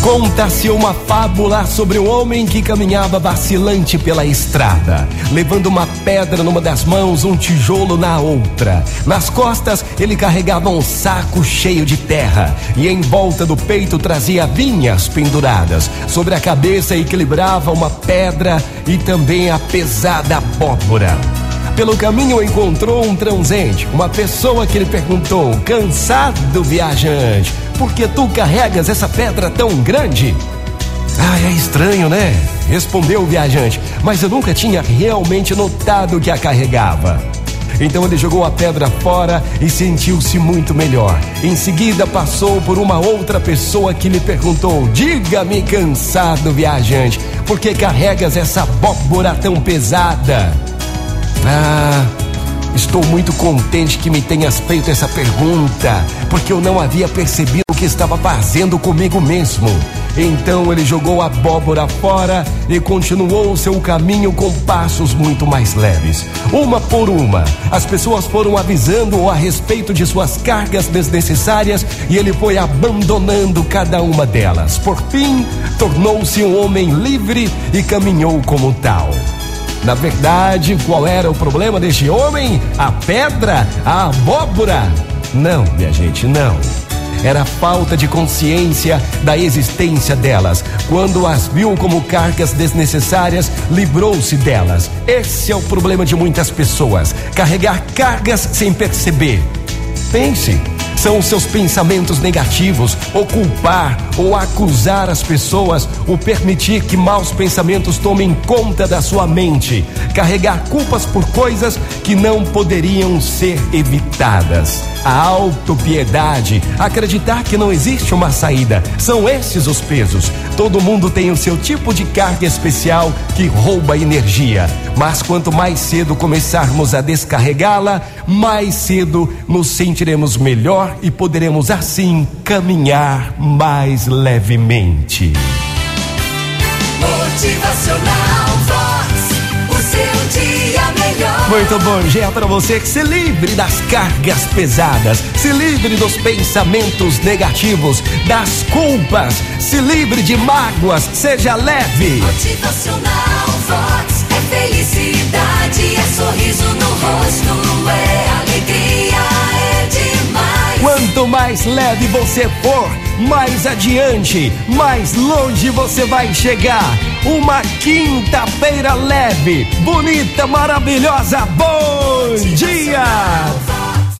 Conta-se uma fábula sobre um homem que caminhava vacilante pela estrada, levando uma pedra numa das mãos, um tijolo na outra. Nas costas, ele carregava um saco cheio de terra e em volta do peito trazia vinhas penduradas. Sobre a cabeça equilibrava uma pedra e também a pesada abóbora. Pelo caminho encontrou um transente, uma pessoa que lhe perguntou: Cansado, viajante, por que tu carregas essa pedra tão grande? Ah, é estranho, né? Respondeu o viajante, mas eu nunca tinha realmente notado que a carregava. Então ele jogou a pedra fora e sentiu-se muito melhor. Em seguida passou por uma outra pessoa que lhe perguntou: Diga-me, cansado viajante, por que carregas essa abóbora tão pesada? Ah, estou muito contente que me tenhas feito essa pergunta, porque eu não havia percebido o que estava fazendo comigo mesmo. Então ele jogou a abóbora fora e continuou seu caminho com passos muito mais leves. Uma por uma, as pessoas foram avisando-o a respeito de suas cargas desnecessárias e ele foi abandonando cada uma delas. Por fim, tornou-se um homem livre e caminhou como tal. Na verdade, qual era o problema deste homem? A pedra? A abóbora? Não, minha gente, não. Era a falta de consciência da existência delas. Quando as viu como cargas desnecessárias, livrou-se delas. Esse é o problema de muitas pessoas: carregar cargas sem perceber. Pense, são os seus pensamentos negativos, ou culpar ou acusar as pessoas, ou permitir que maus pensamentos tomem conta da sua mente, carregar culpas por coisas que não poderiam ser evitadas. A autopiedade, acreditar que não existe uma saída, são esses os pesos. Todo mundo tem o seu tipo de carga especial que rouba energia, mas quanto mais cedo começarmos a descarregá-la, mais cedo nos sentiremos melhor e poderemos assim caminhar mais levemente. Motivacional Muito bom dia para você que se livre das cargas pesadas, se livre dos pensamentos negativos, das culpas, se livre de mágoas, seja leve. Motivacional Vox. É felicidade, é sorriso no rosto, é mais leve você for, mais adiante, mais longe você vai chegar. Uma quinta-feira leve, bonita, maravilhosa. Bom dia!